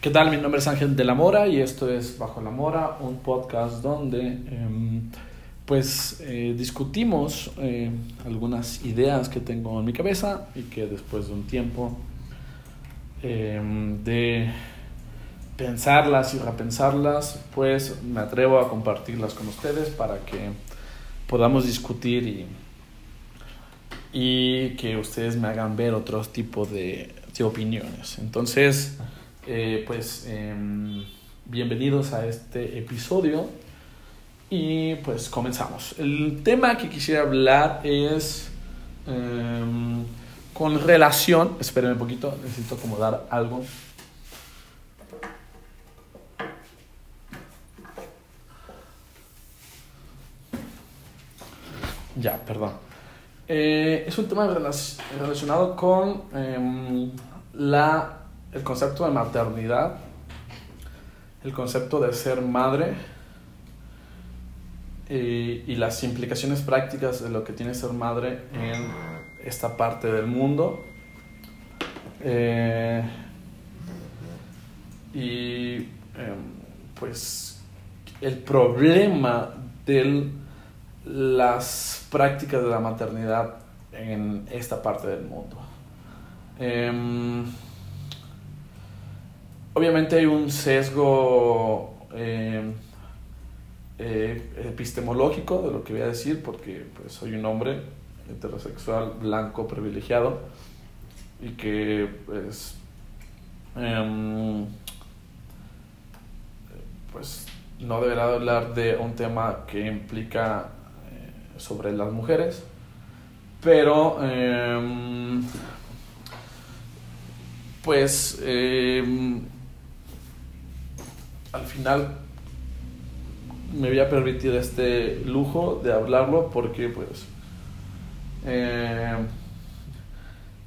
¿Qué tal? Mi nombre es Ángel de la Mora y esto es Bajo la Mora, un podcast donde em, pues eh, discutimos eh, algunas ideas que tengo en mi cabeza y que después de un tiempo em, de pensarlas y repensarlas, pues me atrevo a compartirlas con ustedes para que podamos discutir y, y que ustedes me hagan ver otro tipo de, de opiniones. Entonces, eh, pues em, bienvenidos a este episodio y pues comenzamos. El tema que quisiera hablar es em, con relación, espérenme un poquito, necesito acomodar algo. Ya, perdón. Eh, es un tema relacionado con em, la el concepto de maternidad, el concepto de ser madre y, las implicaciones prácticas de lo que tiene ser madre en esta parte del mundo. Eh, y eh, pues el problema de las prácticas de la maternidad en esta parte del mundo. Eh, obviamente hay un sesgo eh, eh, epistemológico de lo que voy a decir, porque pues, soy un hombre heterosexual, blanco, privilegiado, y que pues, em, pues no deberá hablar de un tema que implica eh, sobre las mujeres, pero em, pues em, al final me voy a permitir este lujo de hablarlo porque pues eh,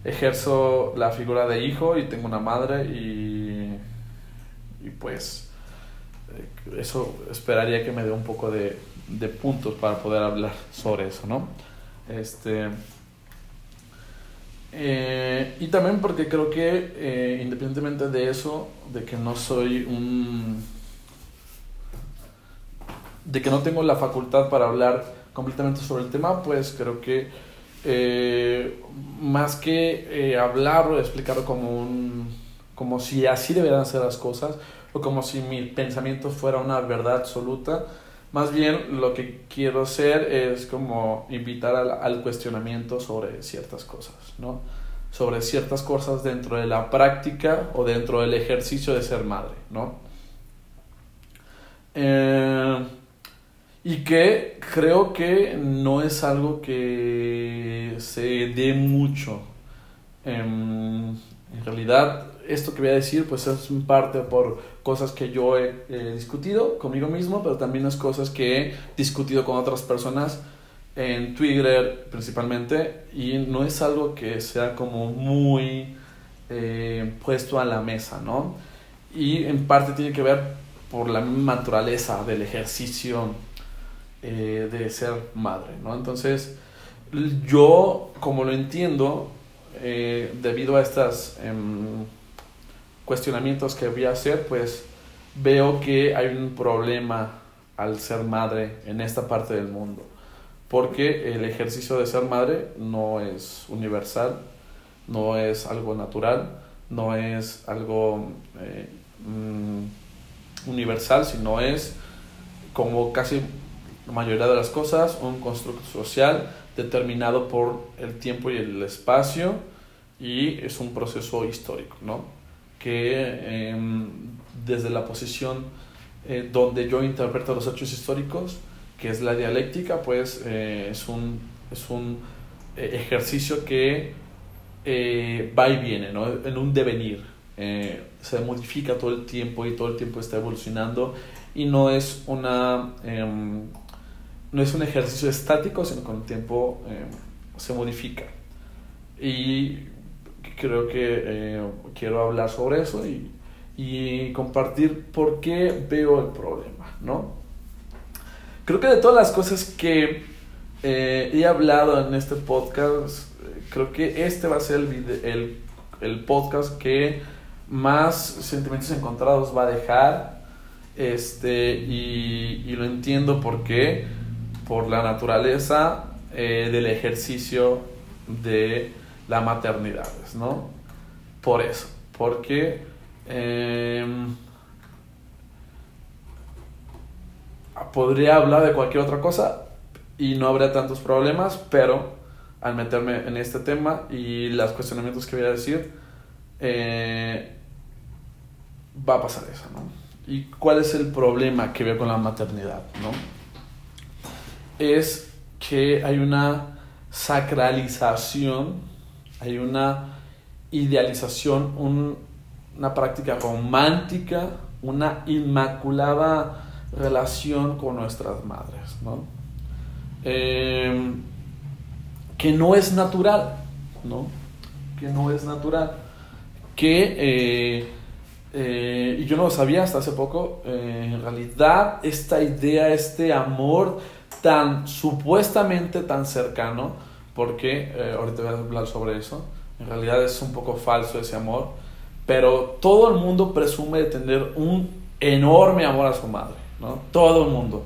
ejerzo la figura de hijo y tengo una madre y, y pues eh, eso esperaría que me dé un poco de, de, puntos para poder hablar sobre eso, ¿no? Este, eh, y también porque creo que independientemente de eso, de que no soy un de que no tengo la facultad para hablar completamente sobre el tema, pues creo que eh, más que eh, hablarlo, explicarlo como un como si así deberían ser las cosas o como si mi pensamiento fuera una verdad absoluta, más bien lo que quiero hacer es como invitar al, al cuestionamiento sobre ciertas cosas, ¿no? Sobre ciertas cosas dentro de la práctica o dentro del ejercicio de ser madre, ¿no? Eh, y que creo que no es algo que se dé mucho. En, en realidad, esto que voy a decir, pues es en parte por cosas que yo he, discutido conmigo mismo, pero también las cosas que he discutido con otras personas en Twitter principalmente, y no es algo que sea como muy eh, puesto a la mesa, ¿no? Y en parte tiene que ver por la naturaleza del ejercicio eh, de ser madre, ¿no? Entonces, yo, como lo entiendo, eh, debido a estos eh, cuestionamientos que voy a hacer, pues veo que hay un problema al ser madre en esta parte del mundo, porque el ejercicio de ser madre no es universal, no es algo natural, no es algo eh, mm, universal, sino es como casi la mayoría de las cosas, un constructo social determinado por el tiempo y el espacio y es un proceso histórico, ¿no? Que eh, desde la posición eh, donde yo interpreto los hechos históricos, que es la dialéctica, pues eh, es un, es un eh, ejercicio que va y viene, ¿no? En un devenir. se modifica todo el tiempo y todo el tiempo está evolucionando y no es una em, no es un ejercicio estático, sino con el tiempo eh, se modifica. Y creo que eh, quiero hablar sobre eso y, compartir por qué veo el problema, ¿no? Creo que de todas las cosas que eh, he hablado en este podcast, creo que este va a ser el, video, el, podcast que más sentimientos encontrados va a dejar. Este, y, y lo entiendo porque por la naturaleza eh, del ejercicio de la maternidad, ¿no? Por eso, porque em, podría hablar de cualquier otra cosa y no habría tantos problemas, pero al meterme en este tema y los cuestionamientos que voy a decir, eh, va a pasar eso, ¿no? ¿Y cuál es el problema que veo con la maternidad, no? Es que hay una sacralización, hay una idealización, una práctica romántica, una inmaculada relación con nuestras madres, ¿no? Em, que no es natural, ¿no? Que no es natural. Que, eh, eh, y yo no lo sabía hasta hace poco, eh, en realidad esta idea, este amor tan supuestamente tan cercano, porque ahorita voy a hablar sobre eso, en realidad es un poco falso ese amor, pero todo el mundo presume de tener un enorme amor a su madre, ¿no? Todo el mundo.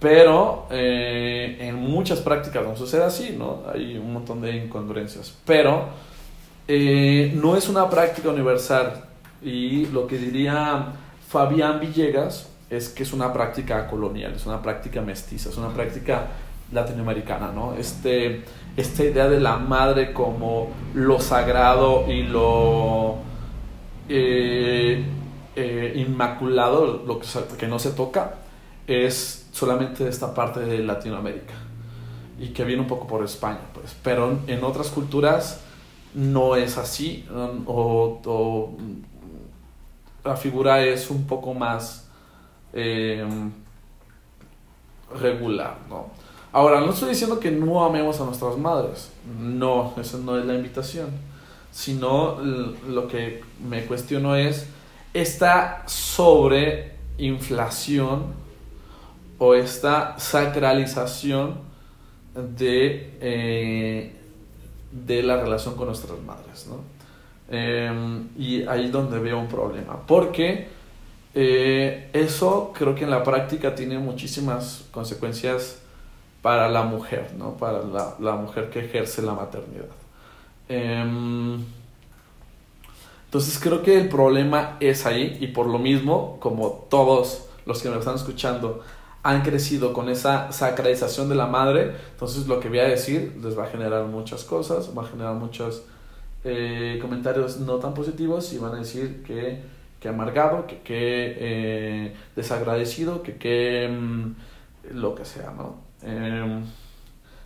Pero eh, en muchas prácticas no sucede así, ¿no? Hay un montón de incongruencias. Pero eh, no es una práctica universal. Y lo que diría Fabián Villegas es que es una práctica colonial, es una práctica mestiza, es una práctica latinoamericana, ¿no? Este, esta idea de la madre como lo sagrado y lo eh, inmaculado, lo que, que no se toca, es solamente de esta parte de Latinoamérica y que viene un poco por España, pues. Pero en otras culturas no es así o, la figura es un poco más em, regular, ¿no? Ahora, no estoy diciendo que no amemos a nuestras madres, no, eso no es la invitación, sino lo que me cuestiono es esta sobreinflación o esta sacralización de, eh, de la relación con nuestras madres. ¿no? Em, y ahí es donde veo un problema, porque eh, eso creo que en la práctica tiene muchísimas consecuencias para la mujer, ¿no? para la, la mujer que ejerce la maternidad. Em, entonces creo que el problema es ahí y por lo mismo, como todos los que me están escuchando han crecido con esa sacralización de la madre, entonces lo que voy a decir les va a generar muchas cosas, va a generar muchos eh, comentarios no tan positivos y van a decir que, que amargado, que, que eh, desagradecido, que, que mm, lo que sea, ¿no? Em,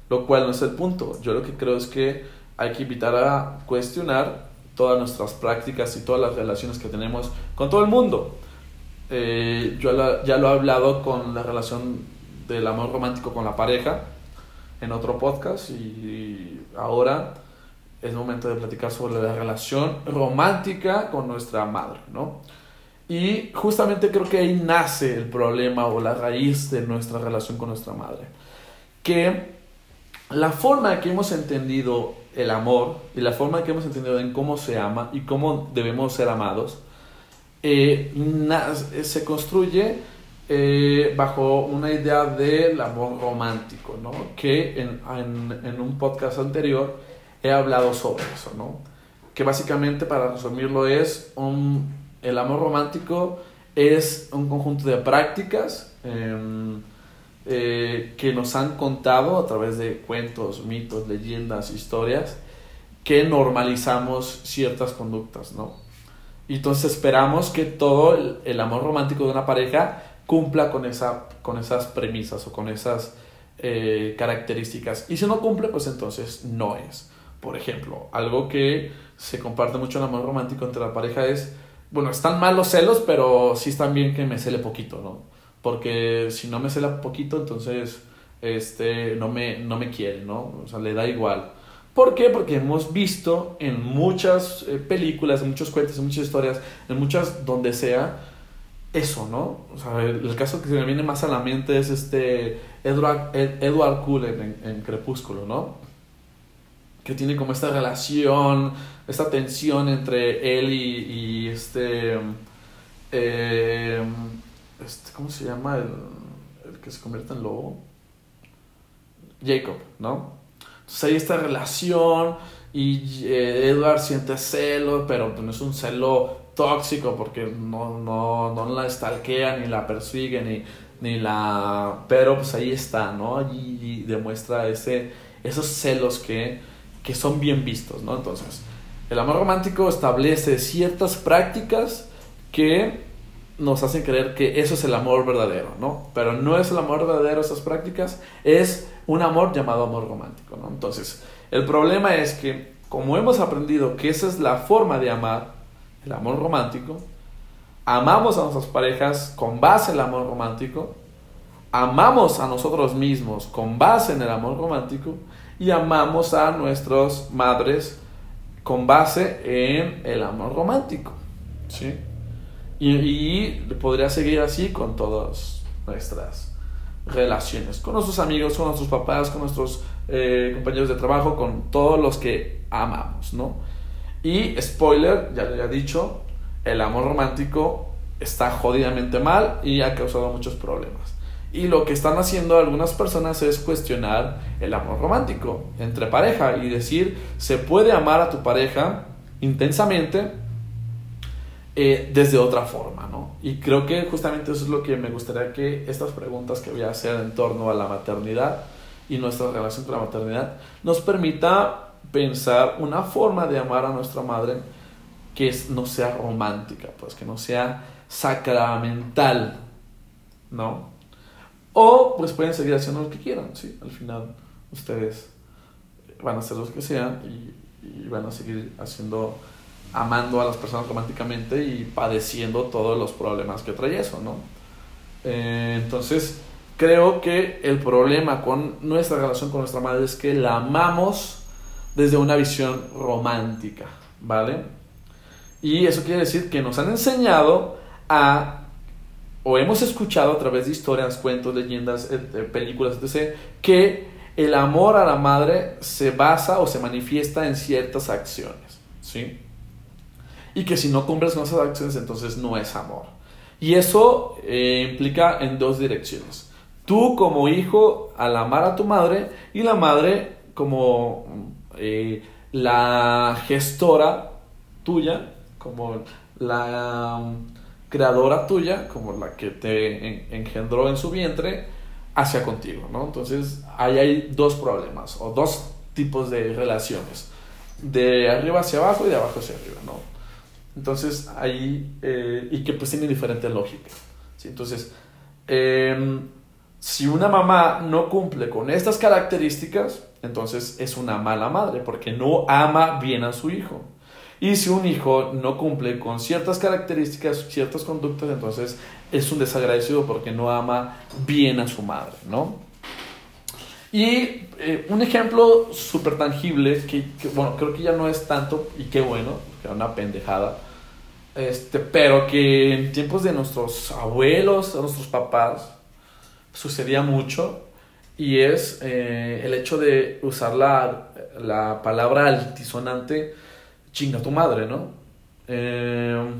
lo cual no es el punto. Yo lo que creo es que hay que invitar a cuestionar todas nuestras prácticas y todas las relaciones que tenemos con todo el mundo. Eh, yo ya lo he hablado con la relación del amor romántico con la pareja en otro podcast y ahora es momento de platicar sobre la relación romántica con nuestra madre, ¿no? Y justamente creo que ahí nace el problema o la raíz de nuestra relación con nuestra madre. Que la forma en que hemos entendido el amor y la forma en que hemos entendido en cómo se ama y cómo debemos ser amados eh, eh, se construye eh, bajo una idea del amor romántico, ¿no? que en, en, un podcast anterior he hablado sobre eso, ¿no? que básicamente para resumirlo es un, el amor romántico es un conjunto de prácticas em, que nos han contado a través de cuentos, mitos, leyendas, historias, que normalizamos ciertas conductas, ¿no? Y entonces esperamos que todo el, amor romántico de una pareja cumpla con, esa, con esas premisas o con esas eh, características. Y si no cumple, pues entonces no es. Por ejemplo, algo que se comparte mucho en amor romántico entre la pareja es, bueno, están mal los celos, pero sí están bien que me cele poquito, ¿no? Porque si no me cela poquito, entonces este, no, me, no me quiere, ¿no? O sea, le da igual. ¿Por qué? Porque hemos visto en muchas eh, películas, en muchos cuentos, en muchas historias, en muchas donde sea, eso, ¿no? O sea, el, caso que se me viene más a la mente es este Edward, Edward Cullen en, Crepúsculo, ¿no? Que tiene como esta relación, esta tensión entre él y, este, eh, este, ¿cómo se llama? El, el, que se convierte en lobo. Jacob, ¿no? Entonces hay esta relación y eh, Edward siente celo, pero no es un celo tóxico porque no, no, no la estalquea ni la persigue ni, ni la... Pero pues ahí está, ¿no? Y, demuestra ese, esos celos que, que son bien vistos, ¿no? Entonces, el amor romántico establece ciertas prácticas que nos hacen creer que eso es el amor verdadero, ¿no? Pero no es el amor verdadero esas prácticas, es un amor llamado amor romántico, ¿no? Entonces, el problema es que como hemos aprendido que esa es la forma de amar, el amor romántico, amamos a nuestras parejas con base en el amor romántico, amamos a nosotros mismos con base en el amor romántico y amamos a nuestras madres con base en el amor romántico. ¿sí? Y, podría seguir así con todas nuestras relaciones, con nuestros amigos, con nuestros papás, con nuestros eh, compañeros de trabajo, con todos los que amamos, ¿no? Y spoiler, ya lo he dicho, el amor romántico está jodidamente mal y ha causado muchos problemas. Y lo que están haciendo algunas personas es cuestionar el amor romántico entre pareja y decir, se puede amar a tu pareja intensamente eh, desde otra forma, ¿no? Y creo que justamente eso es lo que me gustaría que estas preguntas que voy a hacer en torno a la maternidad y nuestra relación con la maternidad nos permita pensar una forma de amar a nuestra madre que no sea romántica, pues que no sea sacramental, ¿no? O pues pueden seguir haciendo lo que quieran, ¿sí? Al final ustedes van a hacer lo que sean y, van a seguir haciendo, amando a las personas románticamente y padeciendo todos los problemas que trae eso, ¿no? Eh, entonces, creo que el problema con nuestra relación con nuestra madre es que la amamos desde una visión romántica, ¿vale? Y eso quiere decir que nos han enseñado a, o hemos escuchado a través de historias, cuentos, leyendas, eh, eh, películas, etc., que el amor a la madre se basa o se manifiesta en ciertas acciones, ¿sí? Y que si no cumples con esas acciones, entonces no es amor. Y eso eh, implica en dos direcciones. Tú como hijo al amar a tu madre y la madre como la gestora tuya, como la creadora tuya, como la que te engendró en su vientre, hacia contigo, ¿no? Entonces, ahí hay dos problemas o dos tipos de relaciones, de arriba hacia abajo y de abajo hacia arriba, ¿no? Entonces, ahí, eh, y que pues tiene diferente lógica, ¿sí? Entonces, em, si una mamá no cumple con estas características, entonces es una mala madre porque no ama bien a su hijo. Y si un hijo no cumple con ciertas características, ciertas conductas, entonces es un desagradecido porque no ama bien a su madre, ¿no? Y eh, un ejemplo súper tangible, que, bueno, creo que ya no es tanto, y qué bueno, que era una pendejada, este, pero que en tiempos de nuestros abuelos, de nuestros papás, sucedía mucho y es eh, el hecho de usar la, la, palabra altisonante chinga tu madre, ¿no? Eh,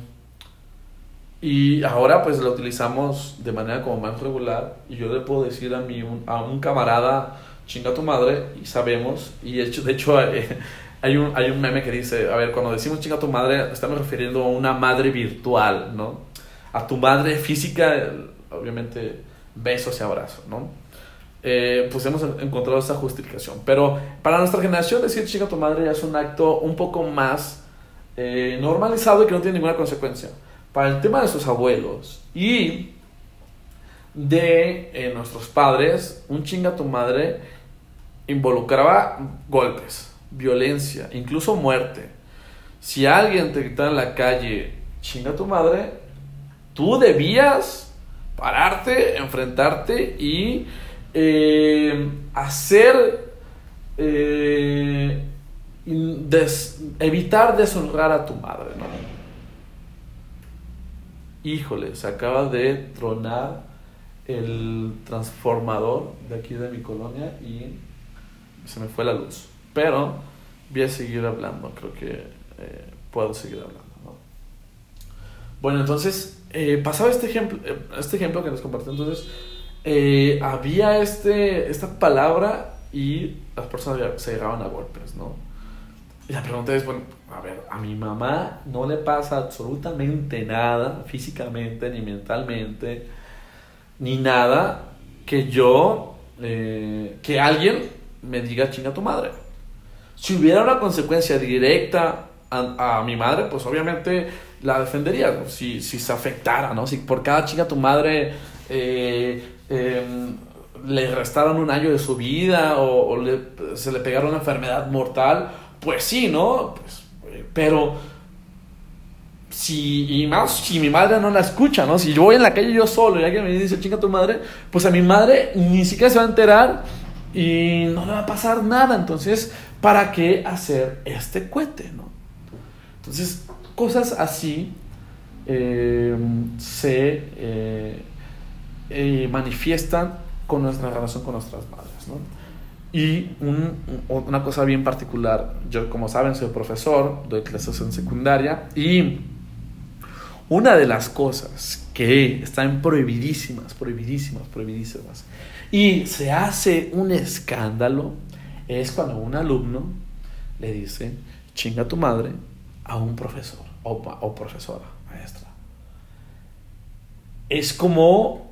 y ahora pues la utilizamos de manera como más regular y yo le puedo decir a, mi, a un camarada chinga tu madre y sabemos y hecho, de hecho hay, un, hay un meme que dice, a ver, cuando decimos chinga tu madre estamos refiriendo a una madre virtual, ¿no? A tu madre física, obviamente besos y abrazos, ¿no? Eh, pues hemos encontrado esa justificación. Pero para nuestra generación decir chica tu madre ya es un acto un poco más eh, normalizado y que no tiene ninguna consecuencia. Para el tema de sus abuelos y de eh, nuestros padres, un chinga tu madre involucraba golpes, violencia, incluso muerte. Si alguien te gritaba en la calle, chinga tu madre, tú debías pararte, enfrentarte y eh, hacer, eh, evitar deshonrar a tu madre. Híjole, se acaba de tronar el transformador de aquí de mi colonia y se me fue la luz. Pero voy a seguir hablando, creo que eh, puedo seguir hablando. Bueno, entonces, eh, pasaba este ejemplo, eh, este ejemplo que les compartí, entonces, había este, esta palabra y las personas se llegaban a golpes, ¿no? Y la pregunta es, bueno, a ver, a mi mamá no le pasa absolutamente nada, físicamente, ni mentalmente, ni nada, que yo, que alguien me diga chinga tu madre. Si hubiera una consecuencia directa a, mi madre, pues obviamente la defendería, si, si, se afectara, ¿no? Si por cada chinga tu madre eh, em, le restaran un año de su vida o, se le pegara una enfermedad mortal, pues sí, ¿no? Pues, pero si, y más si mi madre no la escucha, ¿no? Si yo voy en la calle yo solo y alguien me dice chinga tu madre, pues a mi madre ni siquiera se va a enterar y no le va a pasar nada. Entonces, ¿para qué hacer este cohete? ¿no? Entonces, cosas así eh, se eh, eh, manifiestan con nuestra relación con nuestras madres. ¿no? Y una cosa bien particular, yo como saben soy profesor, doy clases en secundaria y una de las cosas que están prohibidísimas, prohibidísimas, prohibidísimas y se hace un escándalo es cuando un alumno le dice, chinga tu madre a un profesor o, profesora, maestra. Es como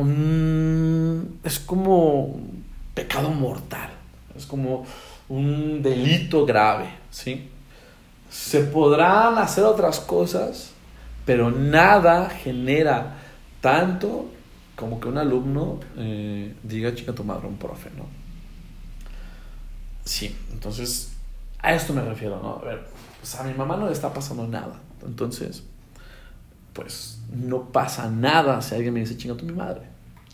un, es como un pecado mortal, es como un delito grave, ¿sí? Se podrán hacer otras cosas, pero nada genera tanto como que un alumno eh, diga chica tu madre un profe, ¿no? Sí, entonces a esto me refiero, ¿no? A ver, pues a mi mamá no le está pasando nada, entonces, pues no pasa nada si alguien me dice chinga tu mi madre.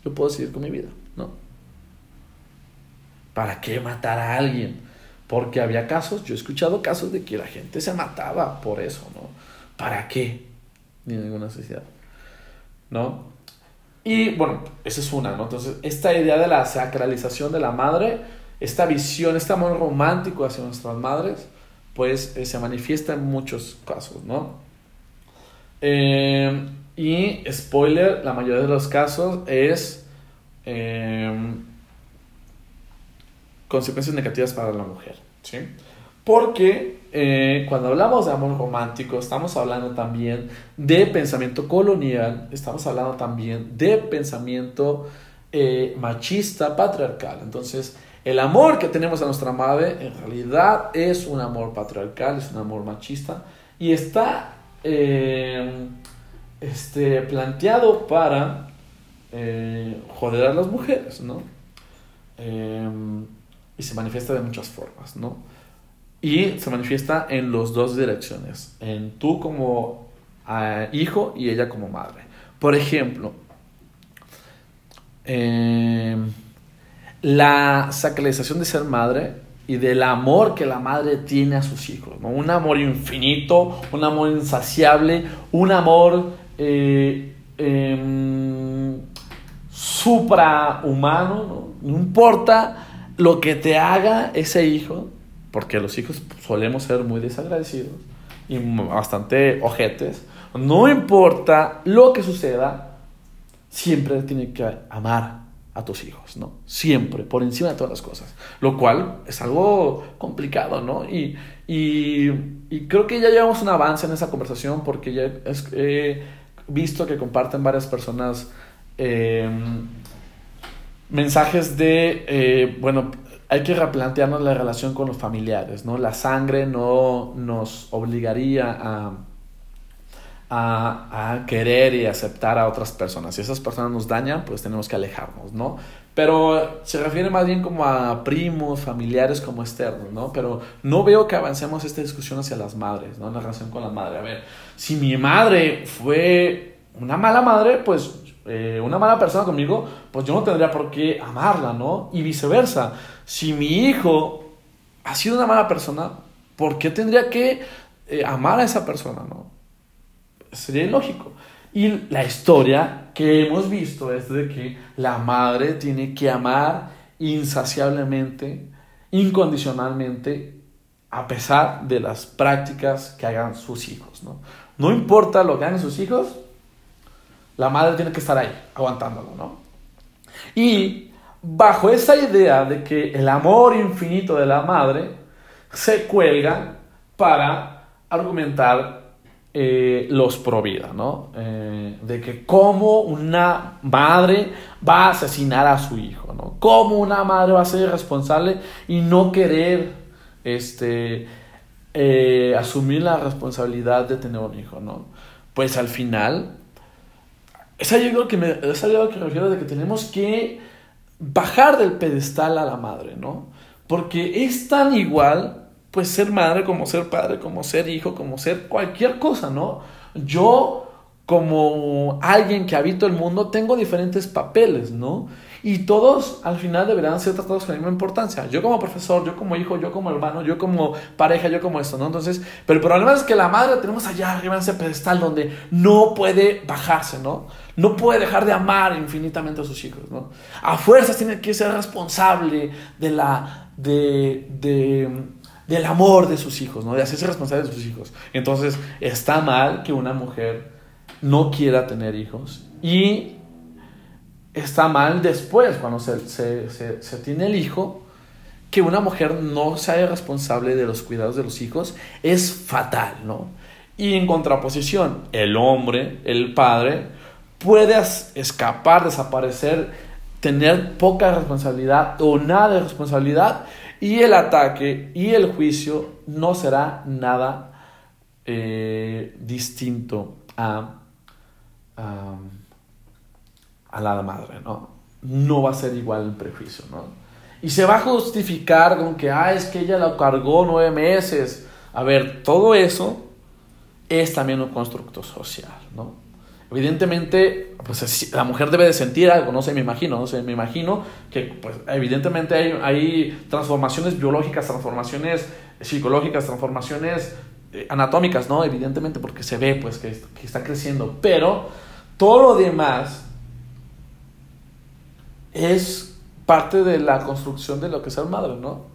Yo puedo seguir con mi vida, ¿no? ¿Para qué matar a alguien? Porque había casos, yo he escuchado casos de que la gente se mataba por eso, ¿no? ¿Para qué? Ni ninguna necesidad, ¿no? Y bueno, esa es una, ¿no? Entonces, esta idea de la sacralización de la madre, esta visión, este amor romántico hacia nuestras madres, pues eh, se manifiesta en muchos casos, ¿no? Eh, y spoiler, la mayoría de los casos es eh, consecuencias negativas para la mujer, ¿sí? Porque eh, cuando hablamos de amor romántico, estamos hablando también de pensamiento colonial, estamos hablando también de pensamiento eh, machista, patriarcal. Entonces, el amor que tenemos a nuestra madre en realidad es un amor patriarcal, es un amor machista y está eh, este, planteado para joder a las mujeres, ¿no? y se manifiesta de muchas formas, ¿no? Y se manifiesta en las dos direcciones, en tú como ah, hijo y ella como madre. Por ejemplo, em, la sacralización de ser madre y del amor que la madre tiene a sus hijos, un amor infinito, un amor insaciable, un amor eh, em, suprahumano, ¿no? no importa lo que te haga ese hijo, porque los hijos solemos ser muy desagradecidos y bastante ojetes. No importa lo que suceda, siempre tienes que amar a tus hijos, ¿no? Siempre, por encima de todas las cosas. Lo cual es algo complicado, ¿no? Y, creo que ya llevamos un avance en esa conversación porque ya he visto que comparten varias personas eh, mensajes de, eh, bueno, hay que replantearnos la relación con los familiares, ¿no? La sangre no nos obligaría a, a, querer y aceptar a otras personas. Si esas personas nos dañan, pues tenemos que alejarnos, ¿no? Pero se refiere más bien como a primos, familiares como externos, ¿no? Pero no veo que avancemos esta discusión hacia las madres, ¿no? La relación con la madre. A ver, si mi madre fue una mala madre, pues eh, una mala persona conmigo, pues yo no tendría por qué amarla, ¿no? Y viceversa. Si mi hijo ha sido una mala persona, ¿por qué tendría que eh, amar a esa persona, no? Sería ilógico. Y la historia que hemos visto es de que la madre tiene que amar insaciablemente, incondicionalmente a pesar de las prácticas que hagan sus hijos, ¿no? No importa lo que hagan sus hijos, la madre tiene que estar ahí, aguantándolo, ¿no? Y bajo esa idea de que el amor infinito de la madre se cuelga para argumentar eh, los pro vida, ¿no? Eh, de que cómo una madre va a asesinar a su hijo, ¿no? Cómo una madre va a ser irresponsable y no querer este, eh, asumir la responsabilidad de tener un hijo, ¿no? Pues al final, es algo que me, es algo que me refiero de que tenemos que bajar del pedestal a la madre, ¿no? Porque es tan igual pues ser madre, como ser padre, como ser hijo, como ser cualquier cosa, ¿no? Yo, como alguien que habito el mundo, tengo diferentes papeles, ¿no? Y todos al final deberán ser tratados con la misma importancia. Yo como profesor, yo como hijo, yo como hermano, yo como pareja, yo como esto, ¿no? Entonces, pero el problema es que la madre tenemos allá arriba en ese pedestal donde no puede bajarse, ¿no? No puede dejar de amar infinitamente a sus hijos, ¿no? A fuerzas tiene que ser responsable de la, de, de del amor de sus hijos, ¿no? De hacerse responsable de sus hijos. Entonces, está mal que una mujer no quiera tener hijos y está mal después, cuando se, se, tiene el hijo, que una mujer no sea responsable de los cuidados de los hijos es fatal, ¿no? Y en contraposición, el hombre, el padre, puede escapar, desaparecer, tener poca responsabilidad o nada de responsabilidad y el ataque y el juicio no será nada eh, distinto a, a, la madre, ¿no? No va a ser igual el prejuicio, ¿no? Y se va a justificar con que, ah, es que ella lo cargó nueve meses. A ver, todo eso es también un constructo social, ¿no? Evidentemente, pues la mujer debe de sentir algo, no sé, me imagino, no sé, me imagino que pues evidentemente hay, hay transformaciones biológicas, transformaciones psicológicas, transformaciones eh, anatómicas, ¿no? Evidentemente porque se ve pues que, que está creciendo, pero todo lo demás es parte de la construcción de lo que es ser madre, ¿no?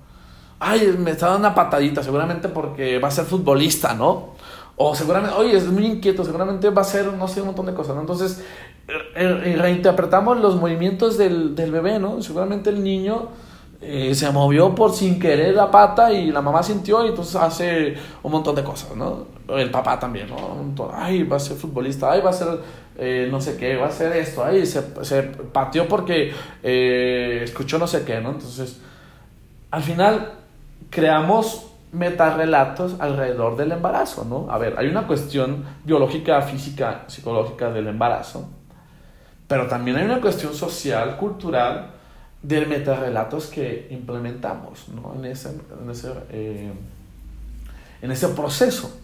Ay, me está dando una patadita, seguramente porque va a ser futbolista, ¿no? O seguramente, oye, es muy inquieto, seguramente va a ser, no sé, un montón de cosas, ¿no? Entonces, eh, reinterpretamos los movimientos del, del bebé, ¿no? Seguramente el niño eh, se movió por sin querer la pata y la mamá sintió y entonces hace un montón de cosas, ¿no? El papá también, ¿no? Ay, va a ser futbolista, ay, va a ser eh, no sé qué, va a ser esto, ay, se, se pateó porque escuchó no sé qué, ¿no? Entonces, al final creamos metarrelatos alrededor del embarazo, ¿no? A ver, hay una cuestión biológica, física, psicológica del embarazo, pero también hay una cuestión social, cultural, de metarrelatos que implementamos, ¿no? En ese, en ese, eh, en ese proceso.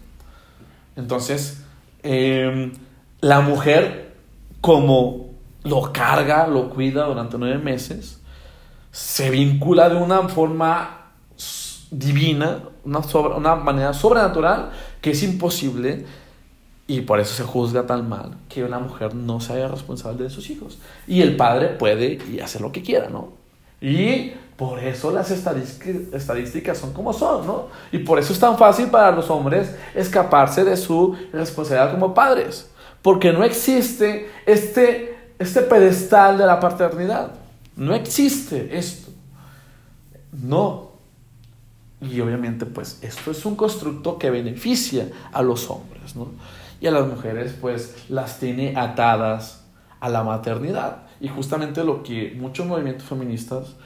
Entonces, em, la mujer, como lo carga, lo cuida durante nueve meses, se vincula de una forma divina, una, manera sobrenatural que es imposible y por eso se juzga tan mal que una mujer no se haga responsable de sus hijos. Y el padre puede y hacer lo que quiera, ¿no? Y por eso las estadísticas son como son, ¿no? Y por eso es tan fácil para los hombres escaparse de su responsabilidad como padres. Porque no existe este, este pedestal de la paternidad. No existe esto. No, y obviamente, pues esto es un constructo que beneficia a los hombres, ¿no? Y a las mujeres, pues las tiene atadas a la maternidad. Y justamente lo que muchos movimientos feministas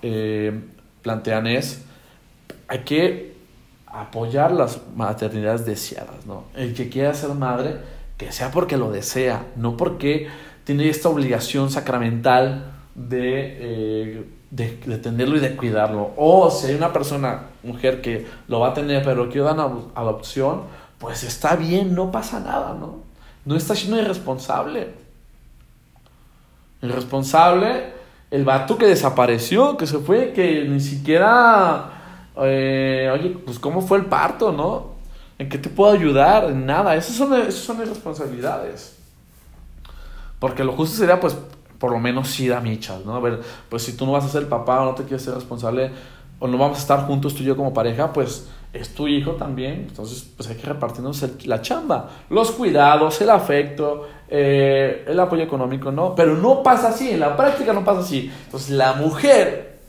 eh, plantean es, hay que apoyar las maternidades deseadas, ¿no? El que quiera ser madre, que sea porque lo desea, no porque tiene esta obligación sacramental de... Eh, de, tenerlo y de cuidarlo. O si hay una persona, mujer, que lo va a tener, pero quiere dar adopción, pues está bien, no pasa nada, ¿no? No está siendo irresponsable. Irresponsable, el vato que desapareció, que se fue, que ni siquiera, eh, oye, pues cómo fue el parto, ¿no? ¿En qué te puedo ayudar? En nada, esas son, esas son irresponsabilidades. Porque lo justo sería, pues, por lo menos sí da michas, ¿no? A ver, pues si tú no vas a ser papá o no te quieres ser responsable o no vamos a estar juntos tú y yo como pareja, pues es tu hijo también, entonces pues hay que repartirnos la chamba, los cuidados, el afecto, eh, el apoyo económico, ¿no? Pero no pasa así, en la práctica no pasa así. Entonces la mujer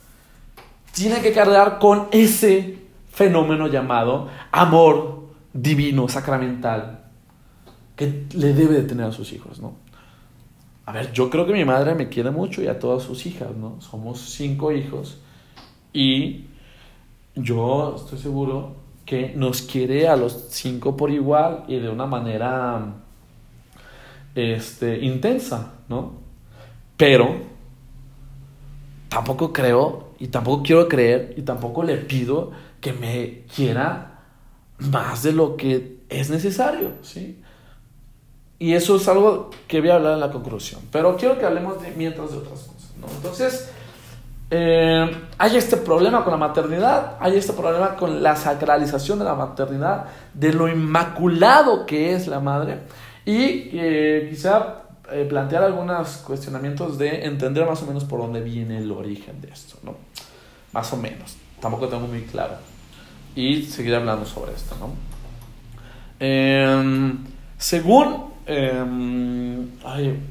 tiene que cargar con ese fenómeno llamado amor divino, sacramental, que le debe de tener a sus hijos, ¿no? A ver, yo creo que mi madre me quiere mucho y a todas sus hijas, ¿no? Somos cinco hijos y yo estoy seguro que nos quiere a los cinco por igual y de una manera este, intensa, ¿no? Pero tampoco creo y tampoco quiero creer y tampoco le pido que me quiera más de lo que es necesario, ¿sí? Y eso es algo que voy a hablar en la conclusión. Pero quiero que hablemos de, mientras de otras cosas, ¿no? Entonces, eh, hay este problema con la maternidad, hay este problema con la sacralización de la maternidad, de lo inmaculado que es la madre, y eh, quizá eh, plantear algunos cuestionamientos de entender más o menos por dónde viene el origen de esto, ¿no? Más o menos, tampoco tengo muy claro. Y seguir hablando sobre esto, ¿no? Em, em,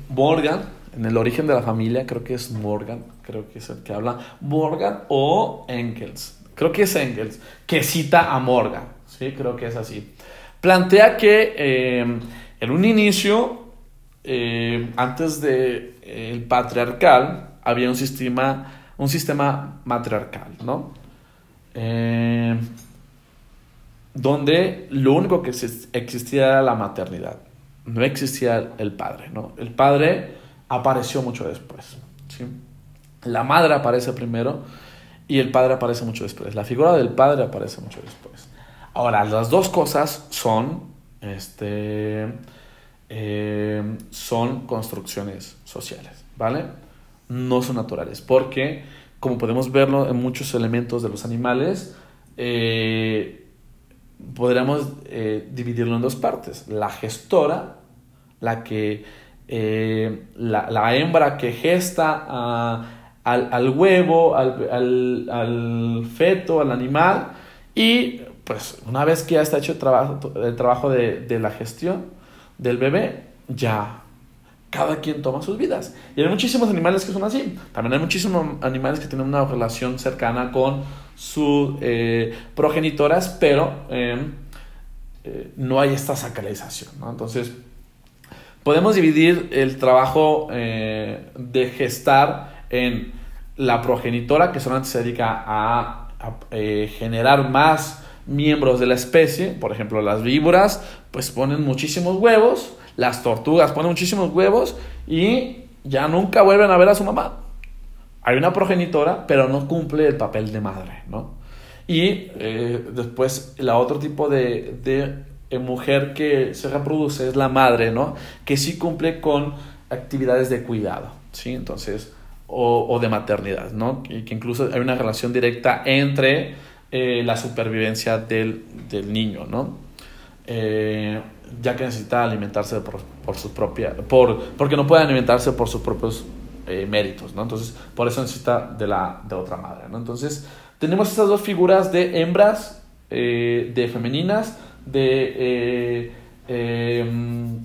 Morgan, en el origen de la familia, creo que es Morgan, creo que es el que habla, Morgan o Engels, creo que es Engels, que cita a Morgan, ¿sí? Creo que es así. Plantea que eh, en un inicio, eh, antes del de, el patriarcal, había un sistema, un sistema matriarcal, ¿no? Eh, donde lo único que existía era la maternidad, no existía el padre, ¿no? El padre apareció mucho después, ¿sí? La madre aparece primero y el padre aparece mucho después. La figura del padre aparece mucho después. Ahora, las dos cosas son, este, eh, son construcciones sociales, ¿vale? No son naturales, porque, como podemos verlo en muchos elementos de los animales, eh, podríamos eh, dividirlo en dos partes. La gestora, la que, la, la, hembra que gesta a al, huevo, al, al, feto, al animal, y pues una vez que ya está hecho el trabajo, el trabajo de, de la gestión del bebé, ya cada quien toma sus vidas. Y hay muchísimos animales que son así. También hay muchísimos animales que tienen una relación cercana con sus eh, progenitoras, pero em, eh, no hay esta sacralización. Entonces, podemos dividir el trabajo eh, de gestar en la progenitora, que solamente se dedica a, eh, generar más miembros de la especie, por ejemplo las víboras, pues ponen muchísimos huevos, las tortugas ponen muchísimos huevos y ya nunca vuelven a ver a su mamá. Hay una progenitora, pero no cumple el papel de madre, ¿no? Y eh, después la otro tipo de, eh, mujer que se reproduce es la madre, ¿no? Que sí cumple con actividades de cuidado, ¿sí? Entonces, o, de maternidad, ¿no? Que, que, incluso hay una relación directa entre eh, la supervivencia del, niño, ¿no? Ya que necesita alimentarse por, por sus propias, por, porque no puede alimentarse por sus propios eh, méritos, ¿no? Entonces, por eso necesita de la de otra madre, ¿no? Entonces, tenemos estas dos figuras de hembras, de femeninas, de, mm,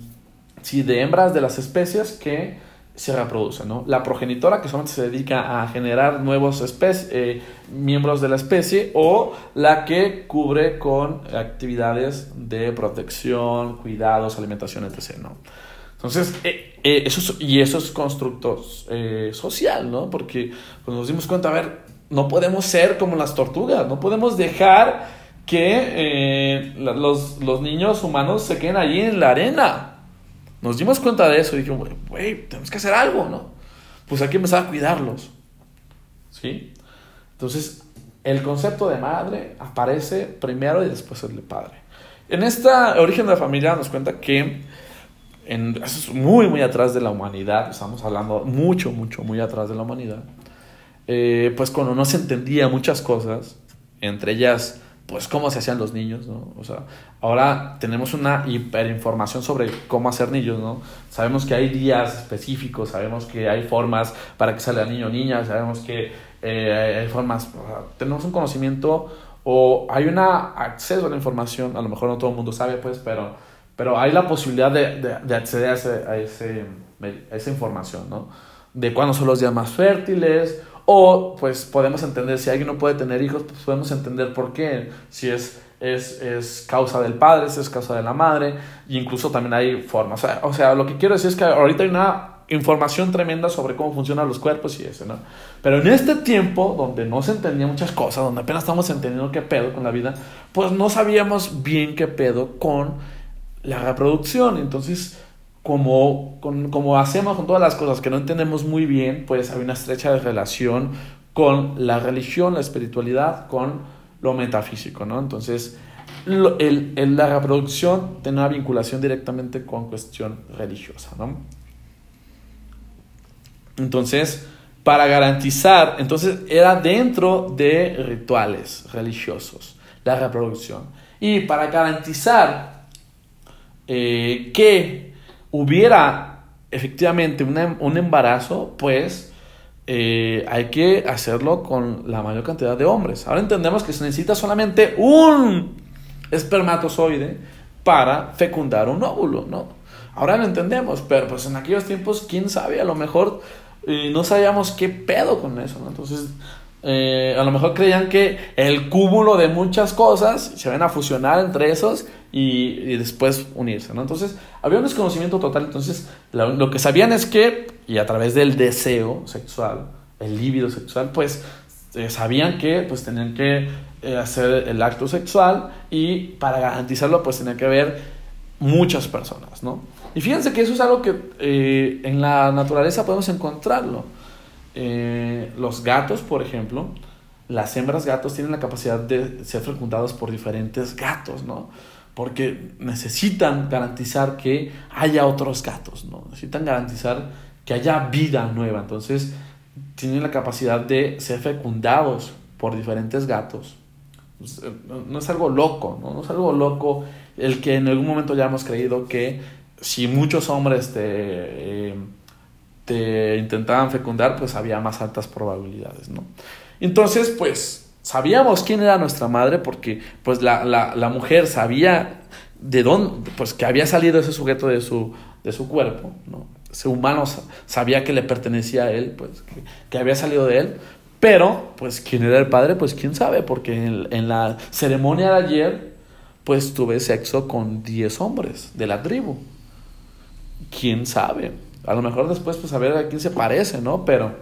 sí, de hembras de las especies que se reproduce, ¿no? La progenitora que solamente se dedica a generar nuevos eh, miembros de la especie o la que cubre con actividades de protección, cuidados, alimentación, etc., ¿no? Entonces, eh, eh, y eso es constructo social, ¿no? Porque pues, nos dimos cuenta, a ver, no podemos ser como las tortugas, no podemos dejar que los, los niños humanos se queden allí en la arena, nos dimos cuenta de eso y dijimos, güey, tenemos que hacer algo, ¿no? Pues hay que empezar a cuidarlos. ¿Sí? Entonces, el concepto de madre aparece primero y después el de padre. En esta origen de la familia nos cuenta que en, es muy, muy atrás de la humanidad, estamos hablando mucho, mucho, muy atrás de la humanidad, eh, pues cuando no se entendía muchas cosas, entre ellas pues cómo se hacían los niños, ¿no? O sea, ahora tenemos una hiperinformación sobre cómo hacer niños, ¿no? Sabemos que hay días específicos, sabemos que hay formas para que salga niño o niña, sabemos que eh, hay formas, tenemos un conocimiento o hay un acceso a la información, a lo mejor no todo el mundo sabe, pues, pero, pero hay la posibilidad de, de, acceder a, ese, a, ese, a esa información, ¿no? De cuándo son los días más fértiles, o pues podemos entender si alguien no puede tener hijos, pues podemos entender por qué, si es es, es, causa del padre, si es causa de la madre, e incluso también hay formas. O sea, o sea, lo que quiero decir es que ahorita hay una información tremenda sobre cómo funcionan los cuerpos y eso, ¿no? Pero en este tiempo, donde no se entendía muchas cosas, donde apenas estamos entendiendo qué pedo con la vida, pues no sabíamos bien qué pedo con la reproducción. Entonces, como, como hacemos con todas las cosas que no entendemos muy bien, pues hay una estrecha relación con la religión, la espiritualidad, con lo metafísico, ¿no? Entonces, el, la reproducción tiene una vinculación directamente con cuestión religiosa, ¿no? Entonces, para garantizar, entonces era dentro de rituales religiosos la reproducción. Y para garantizar eh, que hubiera efectivamente un embarazo, pues eh, hay que hacerlo con la mayor cantidad de hombres. Ahora entendemos que se necesita solamente un espermatozoide para fecundar un óvulo, ¿no? Ahora lo entendemos, pero pues en aquellos tiempos, quién sabe, a lo mejor y no sabíamos qué pedo con eso, ¿no? Entonces, eh, a lo mejor creían que el cúmulo de muchas cosas se van a fusionar entre esos y, después unirse, ¿no? Entonces, había un desconocimiento total. Entonces, lo, que sabían es que, y a través del deseo sexual, el líbido sexual, pues eh, sabían que pues tenían que eh, hacer el acto sexual y para garantizarlo, pues tenían que haber muchas personas, ¿no? Y fíjense que eso es algo que en la naturaleza podemos encontrarlo. Eh, los gatos, por ejemplo, las hembras gatos tienen la capacidad de ser fecundados por diferentes gatos, ¿no? Porque necesitan garantizar que haya otros gatos, ¿no? Necesitan garantizar que haya vida nueva. Entonces, tienen la capacidad de ser fecundados por diferentes gatos. Pues, eh, no es algo loco, ¿no? No es algo loco el que en algún momento ya hemos creído que si muchos hombres te, eh, te intentaban fecundar, pues había más altas probabilidades, ¿no? Entonces, pues sabíamos quién era nuestra madre porque pues la, la, la mujer sabía de dónde, pues que había salido ese sujeto de su, de su cuerpo, ¿no? Ese humano sabía que le pertenecía a él, pues que, había salido de él, pero pues quién era el padre, pues quién sabe, porque en, en la ceremonia de ayer, pues tuve sexo con 10 hombres de la tribu quién sabe. A lo mejor después, pues a ver a quién se parece, ¿no? Pero,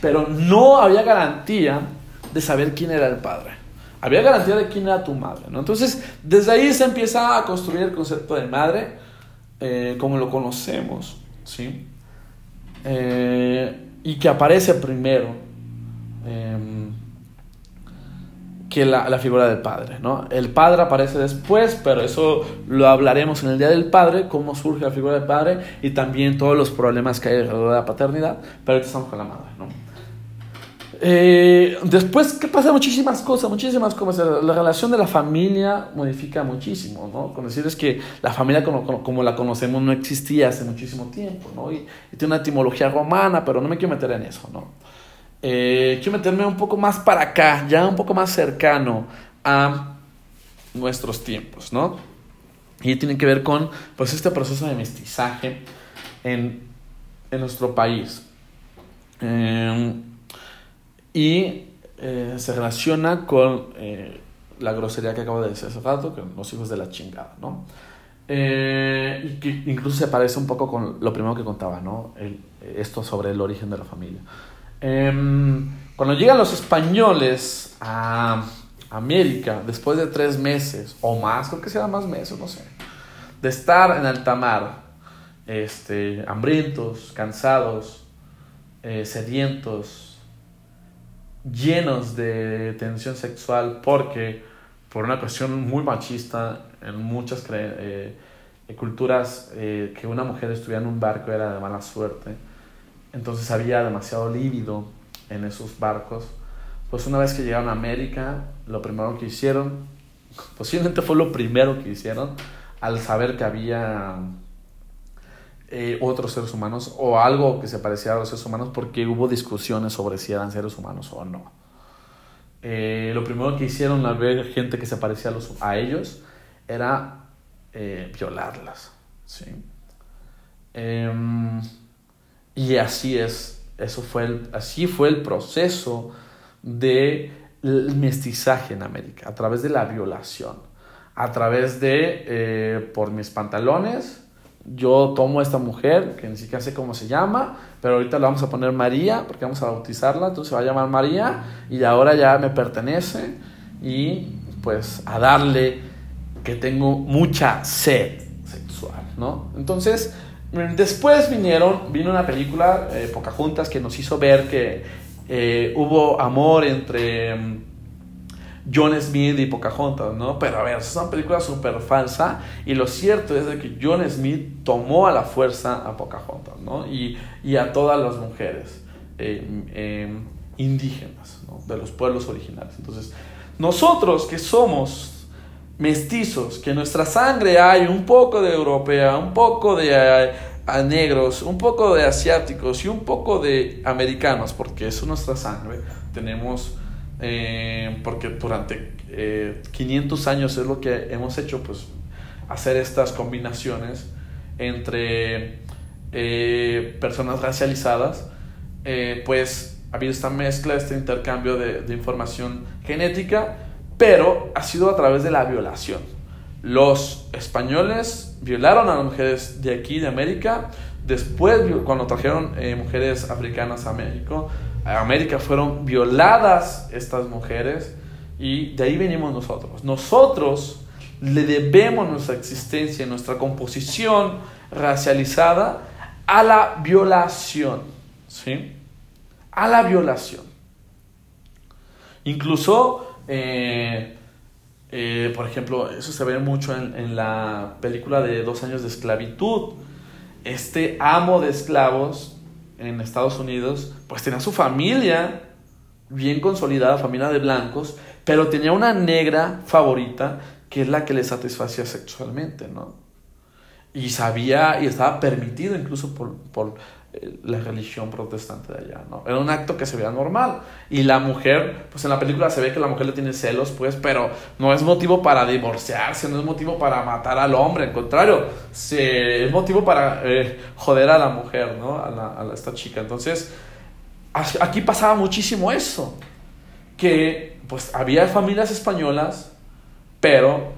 pero no había garantía de saber quién era el padre. Había garantía de quién era tu madre, ¿no? Entonces, desde ahí se empieza a construir el concepto de madre eh, como lo conocemos, ¿sí? Eh, y que aparece primero. Em, que la, la, figura del padre, ¿no? El padre aparece después, pero eso lo hablaremos en el Día del Padre, cómo surge la figura del padre y también todos los problemas que hay alrededor de la paternidad, pero ahorita estamos con la madre, ¿no? Eh, después que pasa muchísimas cosas, muchísimas cosas. La relación de la familia modifica muchísimo, ¿no? Con decir es que la familia como, como, la conocemos no existía hace muchísimo tiempo, ¿no? Y, y tiene una etimología romana, pero no me quiero meter en eso, ¿no? Eh, quiero meterme un poco más para acá, ya un poco más cercano a nuestros tiempos, ¿no? Y tiene que ver con pues, este proceso de mestizaje en, en nuestro país. Eh, y eh, se relaciona con eh, la grosería que acabo de decir hace rato, con los hijos de la chingada, ¿no? y que incluso se parece un poco con lo primero que contaba, ¿no? Esto sobre el origen de la familia. Em, cuando llegan los españoles a América, después de tres meses o más, creo que será más meses, no sé, de estar en alta mar, este, hambrientos, cansados, eh, sedientos, llenos de tensión sexual, porque por una cuestión muy machista en muchas eh, culturas eh, que una mujer estuviera en un barco era de mala suerte entonces había demasiado lívido en esos barcos. Pues una vez que llegaron a América, lo primero que hicieron, posiblemente fue lo primero que hicieron, al saber que había eh, otros seres humanos o algo que se parecía a los seres humanos, porque hubo discusiones sobre si eran seres humanos o no. eh, lo primero que hicieron al ver gente que se parecía a, los, a ellos era eh, violarlas. ¿sí? Y así es, eso fue el, así fue el proceso de mestizaje en América, a través de la violación, a través de, eh, por mis pantalones, yo tomo a esta mujer, que ni siquiera sé cómo se llama, pero ahorita le vamos a poner María, porque vamos a bautizarla, entonces se va a llamar María, y ahora ya me pertenece, y pues a darle que tengo mucha sed sexual, ¿no? Entonces, después vinieron, vino una película, eh, Pocahontas, que nos hizo ver que eh, hubo amor entre mm, John Smith y Pocahontas, ¿no? Pero a ver, es una película súper falsa y lo cierto es de que John Smith tomó a la fuerza a Pocahontas, ¿no? Y, y a todas las mujeres eh, em, indígenas, ¿no? De los pueblos originales. Entonces, nosotros que somos mestizos, que en nuestra sangre hay un poco de europea, un poco de eh, negros, un poco de asiáticos y un poco de americanos, porque es nuestra sangre. Tenemos, eh, porque durante 500 eh, años es lo que hemos hecho, pues hacer estas combinaciones entre personas racializadas, pues ha habido esta mezcla, este intercambio de información genética pero ha sido a través de la violación. Los españoles violaron a las mujeres de aquí, de América, después cuando trajeron eh, mujeres africanas a México, a América fueron violadas estas mujeres y de ahí venimos nosotros. Nosotros le debemos nuestra existencia, nuestra composición racializada a la violación, ¿sí? A la violación. Incluso eh, eh, por ejemplo, eso se ve mucho en, la película de Dos años de esclavitud. Este amo de esclavos en Estados Unidos, pues tenía su familia bien consolidada, familia de blancos, pero tenía una negra favorita que es la que le satisfacía sexualmente, ¿no? Y sabía y estaba permitido incluso por, por la religión protestante de allá, ¿no? Era un acto que se veía normal. Y la mujer, pues en la película se ve que la mujer le tiene celos, pues, pero no es motivo para divorciarse, no es motivo para matar al hombre, al contrario, es motivo para eh, joder a la mujer, ¿no? A, la, a esta chica. Entonces, aquí pasaba muchísimo eso, que pues había familias españolas, pero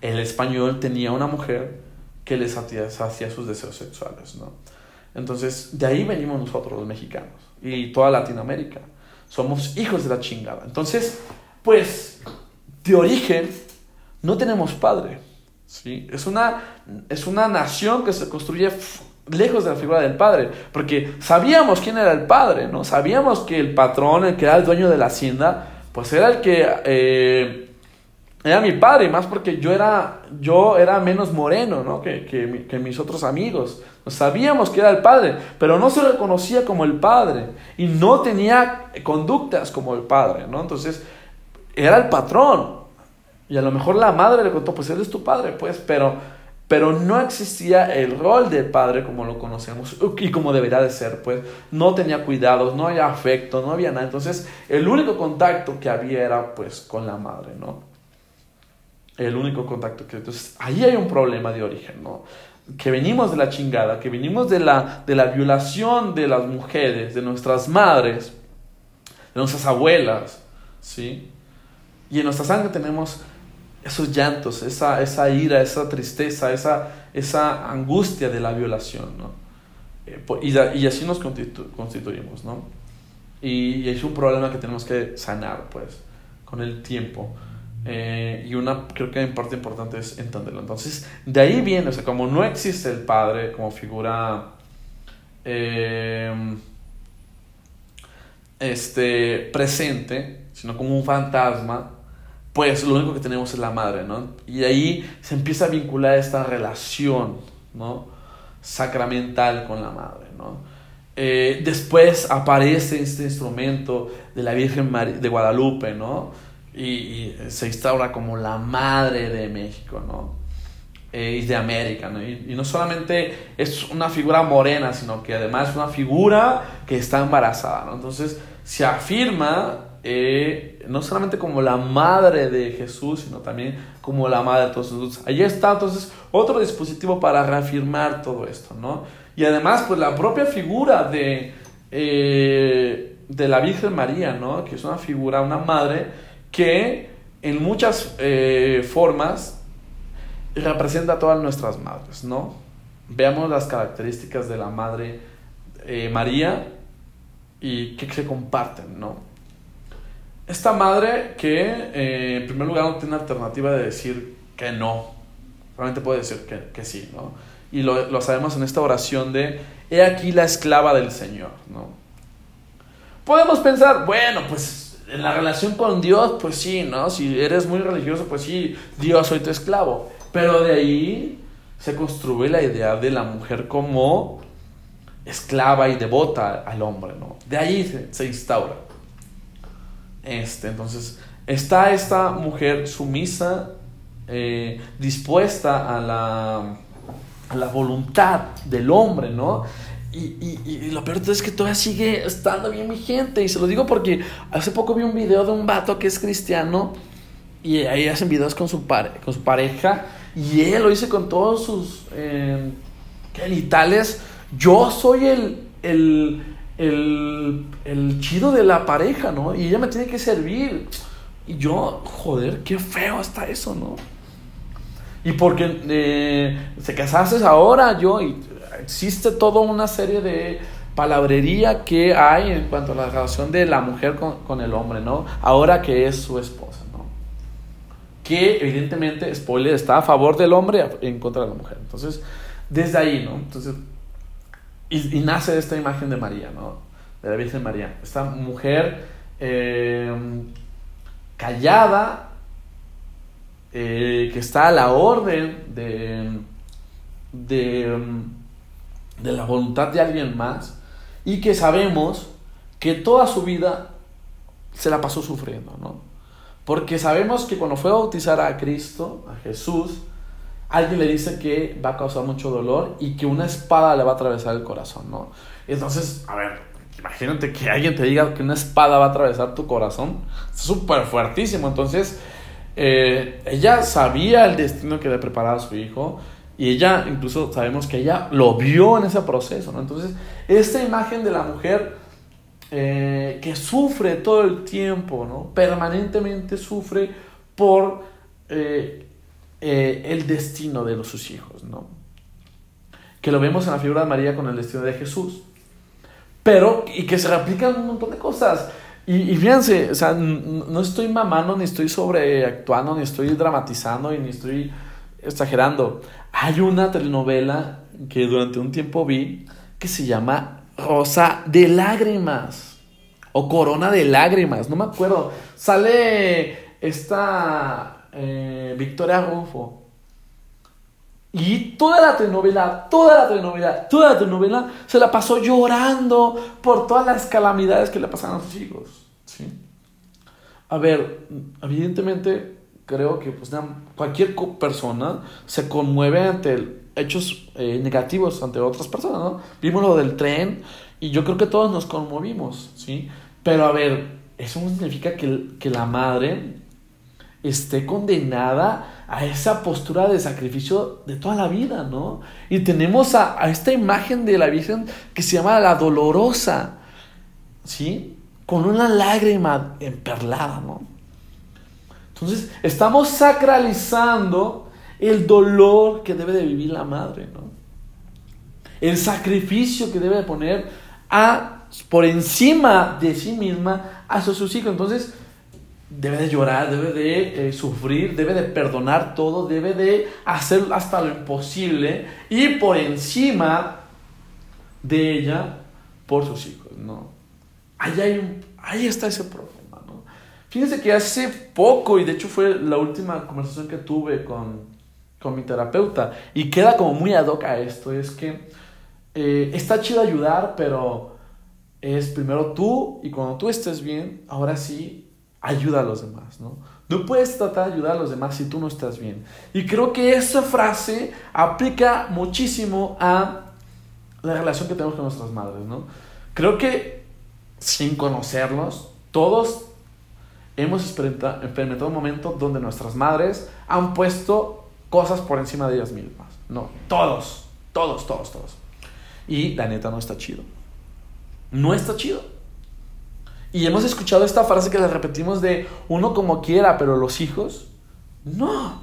el español tenía una mujer que les hacía sus deseos sexuales, ¿no? Entonces, de ahí venimos nosotros los mexicanos y toda Latinoamérica. Somos hijos de la chingada. Entonces, pues, de origen, no tenemos padre. ¿sí? Es, una, es una nación que se construye lejos de la figura del padre, porque sabíamos quién era el padre, ¿no? Sabíamos que el patrón, el que era el dueño de la hacienda, pues era el que eh, era mi padre, más porque yo era, yo era menos moreno, ¿no? Que, que, que mis otros amigos. Sabíamos que era el padre, pero no se reconocía como el padre y no tenía conductas como el padre, ¿no? Entonces, era el patrón. Y a lo mejor la madre le contó, pues él es tu padre, pues, pero, pero no existía el rol del padre como lo conocemos y como debería de ser, pues. No tenía cuidados, no había afecto, no había nada. Entonces, el único contacto que había era, pues, con la madre, ¿no? El único contacto que... Entonces, ahí hay un problema de origen, ¿no? que venimos de la chingada, que venimos de la, de la violación de las mujeres, de nuestras madres, de nuestras abuelas, ¿sí? Y en nuestra sangre tenemos esos llantos, esa, esa ira, esa tristeza, esa, esa angustia de la violación, ¿no? Eh, y, y, así nos constituimos, ¿no? Y es un problema que tenemos que sanar, pues, con el tiempo. Eh, y una, creo que en parte importante es entenderlo. Entonces, de ahí viene, o sea, como no existe el padre como figura eh, este, presente, sino como un fantasma, pues lo único que tenemos es la madre, ¿no? Y ahí se empieza a vincular esta relación, ¿no? Sacramental con la madre, ¿no? Eh, después aparece este instrumento de la Virgen de Guadalupe, ¿no? Y, se instaura como la madre de México, ¿no? Eh, y de América, ¿no? Y, no solamente es una figura morena, sino que además es una figura que está embarazada, ¿no? Entonces se afirma eh, no solamente como la madre de Jesús, sino también como la madre de todos nosotros. Allí está entonces otro dispositivo para reafirmar todo esto, ¿no? Y además, pues la propia figura de, eh, de la Virgen María, ¿no? Que es una figura, una madre que en muchas eh, formas representa a todas nuestras madres, ¿no? Veamos las características de la Madre María y que se comparten, ¿no? esta madre que eh, en primer lugar no tiene alternativa de decir que no, realmente puede decir que, que sí, ¿no? Y lo, lo, sabemos en esta oración de, he aquí la esclava del Señor, ¿no? Podemos pensar, bueno, pues en la relación con Dios, pues sí, ¿no? Si eres muy religioso, pues sí, Dios, soy tu esclavo. Pero de ahí se construye la idea de la mujer como esclava y devota al hombre, ¿no? De ahí se, instaura. Este, entonces, está esta mujer sumisa, eh, dispuesta a la, a la voluntad del hombre, ¿no? Y, y, lo peor es que todavía sigue estando bien vigente. Y se lo digo porque hace poco vi un video de un vato que es cristiano y ahí hacen videos con su, con su pareja y él lo dice con todos sus eh, genitales. Yo soy el, el el, chido de la pareja, ¿no? Y ella me tiene que servir. Y yo, joder, qué feo está eso, ¿no? Y porque eh, se casases ahora, yo, y existe toda una serie de palabrería que hay en cuanto a la relación de la mujer con, con el hombre, ¿no? Ahora que es su esposa, ¿no? Que evidentemente, spoiler, está a favor del hombre en contra de la mujer. Entonces, desde ahí, ¿no? Entonces, y, nace esta imagen de María, ¿no? De la Virgen María. Esta mujer eh, callada, eh, que está a la orden de, de, de la voluntad de alguien más y que sabemos que toda su vida se la pasó sufriendo, ¿no? Porque sabemos que cuando fue a bautizar a Cristo, a Jesús, alguien le dice que va a causar mucho dolor y que una espada le va a atravesar el corazón, ¿no? Entonces, a ver, imagínate que alguien te diga que una espada va a atravesar tu corazón, súper fuertísimo. Entonces, eh, ella sabía el destino que le preparaba a su hijo y ella, incluso sabemos que ella lo vio en ese proceso, ¿no? Entonces, esta imagen de la mujer eh, que sufre todo el tiempo, ¿no? Permanentemente sufre por eh, eh, el destino de los, sus hijos, ¿no? Que lo vemos en la figura de María con el destino de Jesús. Pero, y que se replican un montón de cosas. Y, fíjense, o sea, no estoy mamando, ni estoy sobreactuando, ni estoy dramatizando, ni estoy exagerando. Hay una telenovela que durante un tiempo vi que se llama Rosa de Lágrimas o Corona de Lágrimas, no me acuerdo. Sale esta eh, Victoria Rufo. Y toda la telenovela, toda la telenovela, toda la telenovela se la pasó llorando por todas las calamidades que le pasaron a sus hijos. ¿sí? A ver, evidentemente creo que pues, cualquier persona se conmueve ante hechos eh, negativos ante otras personas, ¿no? Vimos lo del tren y yo creo que todos nos conmovimos, ¿sí? Pero a ver, eso no significa que, que la madre esté condenada a esa postura de sacrificio de toda la vida, ¿no? Y tenemos a, esta imagen de la Virgen que se llama la dolorosa, ¿sí? Con una lágrima emperlada, ¿no? Entonces, estamos sacralizando el dolor que debe de vivir la madre, ¿no? El sacrificio que debe de poner a, por encima de sí misma a sus hijos. Entonces, debe de llorar, debe de eh, sufrir, debe de perdonar todo, debe de hacer hasta lo imposible y por encima de ella por sus hijos, ¿no? Ahí, hay un, ahí está ese problema. Fíjense que hace poco, y de hecho fue la última conversación que tuve con, con mi terapeuta, y queda como muy ad hoc a esto, es que eh, está chido ayudar, pero es primero tú, y cuando tú estés bien, ahora sí ayuda a los demás, ¿no? No puedes tratar de ayudar a los demás si tú no estás bien. Y creo que esa frase aplica muchísimo a la relación que tenemos con nuestras madres, ¿no? Creo que sin conocerlos, todos hemos experimentado un momento donde nuestras madres han puesto cosas por encima de ellas mismas. No, todos, todos, todos, todos. Y la neta no está chido. No está chido. Y hemos escuchado esta frase que la repetimos de uno como quiera, pero los hijos, no.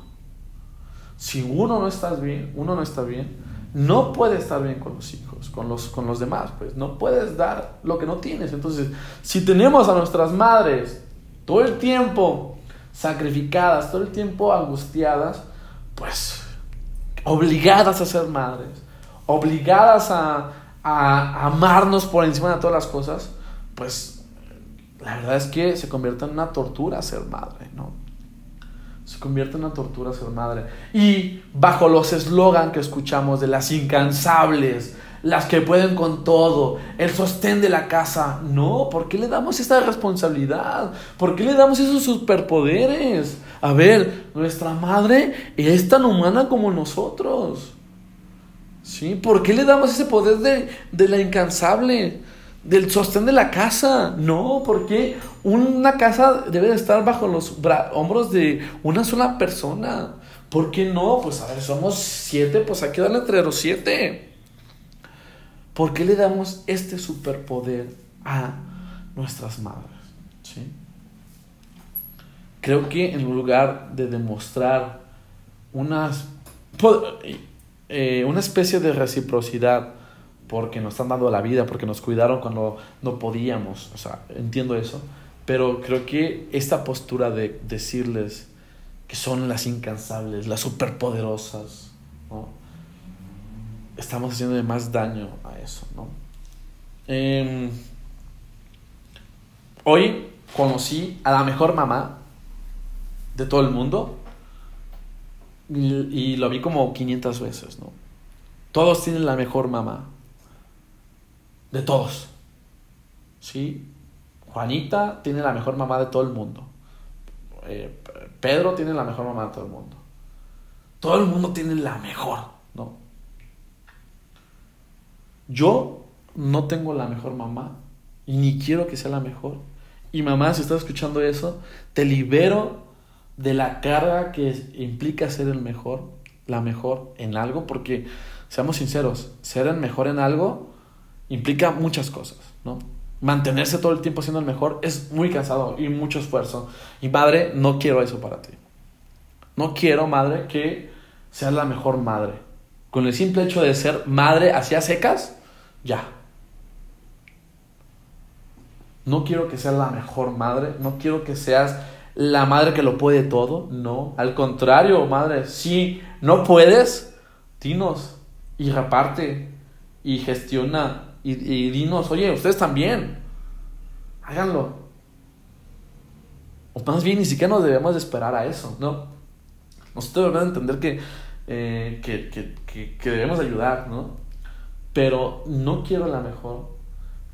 Si uno no está bien, uno no está bien, no puede estar bien con los hijos, con los, con los demás, pues no puedes dar lo que no tienes. Entonces, si tenemos a nuestras madres todo el tiempo sacrificadas, todo el tiempo angustiadas, pues obligadas a ser madres, obligadas a, amarnos por encima de todas las cosas, pues la verdad es que se convierte en una tortura ser madre, ¿no? Se convierte en una tortura ser madre. Y bajo los eslogan que escuchamos de las incansables, las que pueden con todo, el sostén de la casa. No, ¿por qué le damos esta responsabilidad? ¿Por qué le damos esos superpoderes? A ver, nuestra madre es tan humana como nosotros. ¿Sí? ¿Por qué le damos ese poder de, de la incansable? Del sostén de la casa. No, porque una casa debe de estar bajo los hombros de una sola persona. ¿Por qué no? Pues a ver, somos siete, pues hay que darle entre los siete. ¿Por qué le damos este superpoder a nuestras madres? Creo que en lugar de demostrar unas, eh, una especie de reciprocidad porque nos están dando la vida, porque nos cuidaron cuando no podíamos, o sea, entiendo eso, pero creo que esta postura de decirles que son las incansables, las superpoderosas, ¿no? Estamos haciendo más daño a eso, ¿no? Em, hoy conocí a la mejor mamá de todo el mundo y, lo vi como 500 veces, ¿no? Todos tienen la mejor mamá. De todos. ¿Sí? Juanita tiene la mejor mamá de todo el mundo. Eh, Pedro tiene la mejor mamá de todo el mundo. Todo el mundo tiene la mejor, ¿no? Yo no tengo la mejor mamá ni quiero que sea la mejor. Y mamá, si estás escuchando eso, te libero de la carga que implica ser el mejor, la mejor en algo, porque seamos sinceros, ser el mejor en algo implica muchas cosas, ¿no? Mantenerse todo el tiempo siendo el mejor es muy cansado y mucho esfuerzo. Y madre, no quiero eso para ti. No quiero, madre, que seas la mejor madre. Con el simple hecho de ser madre hacia secas, ya. No quiero que seas la mejor madre, no quiero que seas la madre que lo puede todo, no. Al contrario, madre, si no puedes, dinos y reparte y gestiona y, dinos, oye, ustedes también, háganlo. O más bien, ni siquiera nos debemos de esperar a eso, ¿no? Nosotros debemos entender que, eh, que, que, que debemos ayudar, ¿no? Pero no quiero la mejor,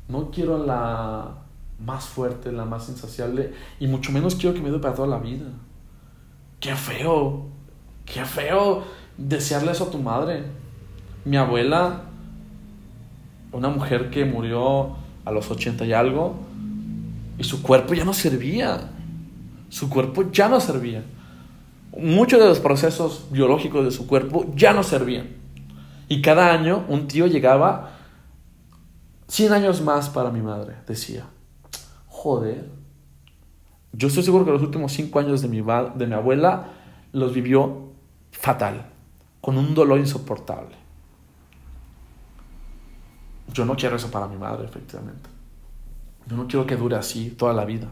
no quiero la más fuerte, la más insaciable, y mucho menos quiero que me dé para toda la vida. Qué feo, qué feo desearle eso a tu madre. Mi abuela, una mujer que murió a los 80 y algo, y su cuerpo ya no servía. Su cuerpo ya no servía. Muchos de los procesos biológicos de su cuerpo ya no servían. Y cada año un tío llegaba 100 años más para mi madre, decía. Joder. Yo estoy seguro que los últimos 5 años de mi, de mi abuela los vivió fatal, con un dolor insoportable. Yo no quiero eso para mi madre, efectivamente. Yo no quiero que dure así toda la vida.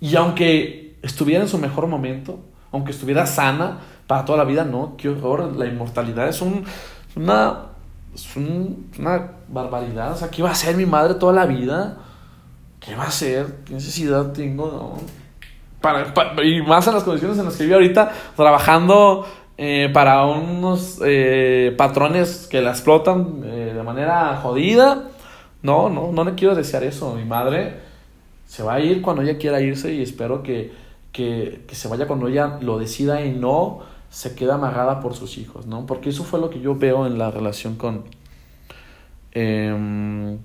Y aunque estuviera en su mejor momento, aunque estuviera sana, para toda la vida, no, qué horror, la inmortalidad es un, una, una barbaridad, o sea, ¿qué va a ser mi madre toda la vida? ¿Qué va a ser? ¿Qué necesidad tengo? No? Para, y más en las condiciones en las que vivo ahorita, trabajando eh, para unos eh, patrones que la explotan eh, de manera jodida. No, no, no le quiero desear eso. Mi madre se va a ir cuando ella quiera irse y espero que, que, que se vaya cuando ella lo decida y no se queda amarrada por sus hijos, ¿no? Porque eso fue lo que yo veo en la relación con, em,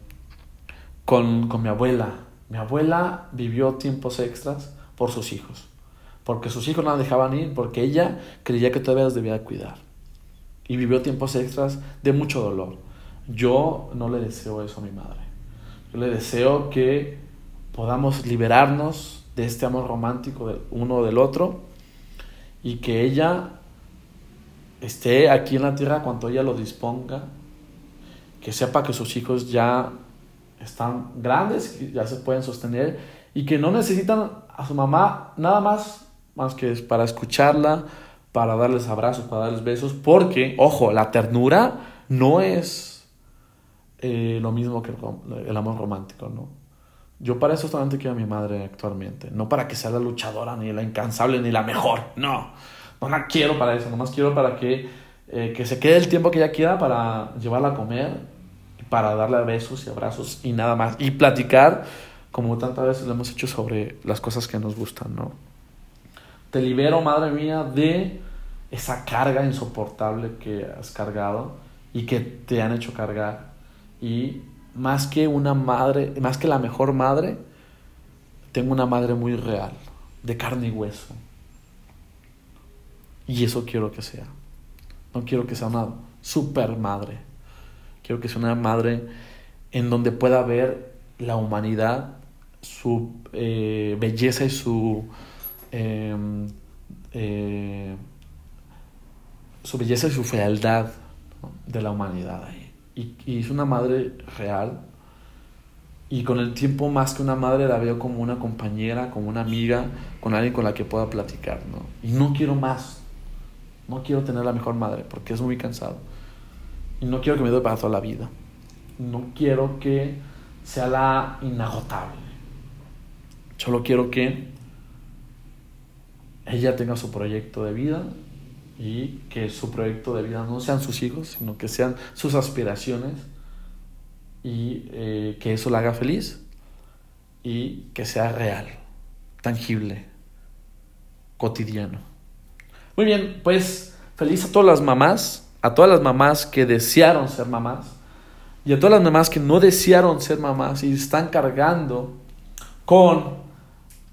con, con mi abuela, Mi abuela vivió tiempos extras por sus hijos, porque sus hijos no la dejaban ir, porque ella creía que todavía los debía cuidar. Y vivió tiempos extras de mucho dolor. Yo no le deseo eso a mi madre. Yo le deseo que podamos liberarnos de este amor romántico del uno del otro y que ella esté aquí en la tierra cuando ella lo disponga, que sepa que sus hijos ya están grandes, ya se pueden sostener y que no necesitan a su mamá nada más más que para escucharla, para darles abrazos, para darles besos, porque, ojo, la ternura no es eh, lo mismo que el, amor romántico, ¿no? Yo para eso solamente quiero a mi madre actualmente, no para que sea la luchadora, ni la incansable, ni la mejor, no, no la quiero para eso, nomás quiero para que, eh, que se quede el tiempo que ella quiera para llevarla a comer, para darle besos y abrazos y nada más. Y platicar, como tantas veces lo hemos hecho, sobre las cosas que nos gustan, ¿no? Te libero, madre mía, de esa carga insoportable que has cargado y que te han hecho cargar. Y más que una madre, más que la mejor madre, tengo una madre muy real, de carne y hueso. Y eso quiero que sea. No quiero que sea una super madre Quiero que sea una madre en donde pueda ver la humanidad, su eh, belleza y su, em, eh, su belleza y su fealdad de la humanidad. Y, y, es una madre real. Y con el tiempo, más que una madre, la veo como una compañera, como una amiga, con alguien con la que pueda platicar. ¿no? Y no quiero más. No quiero tener la mejor madre porque es muy cansado. Y no quiero que me dé para toda la vida. No quiero que sea la inagotable. Solo quiero que ella tenga su proyecto de vida y que su proyecto de vida no sean sus hijos, sino que sean sus aspiraciones y eh, que eso la haga feliz y que sea real, tangible, cotidiano. Muy bien, pues feliz a todas las mamás a todas las mamás que desearon ser mamás y a todas las mamás que no desearon ser mamás y están cargando con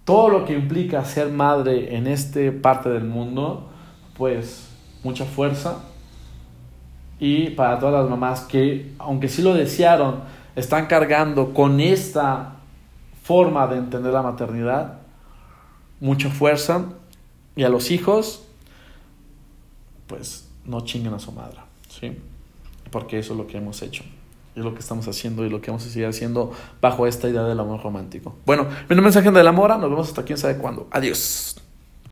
todo lo que implica ser madre en esta parte del mundo, pues mucha fuerza. Y para todas las mamás que, aunque sí lo desearon, están cargando con esta forma de entender la maternidad, mucha fuerza. Y a los hijos, pues no chinguen a su madre, ¿sí? Porque eso es lo que hemos hecho, es lo que estamos haciendo y lo que vamos a seguir haciendo bajo esta idea del amor romántico. Bueno, mi nombre es de la Mora, nos vemos hasta quién sabe cuándo. Adiós.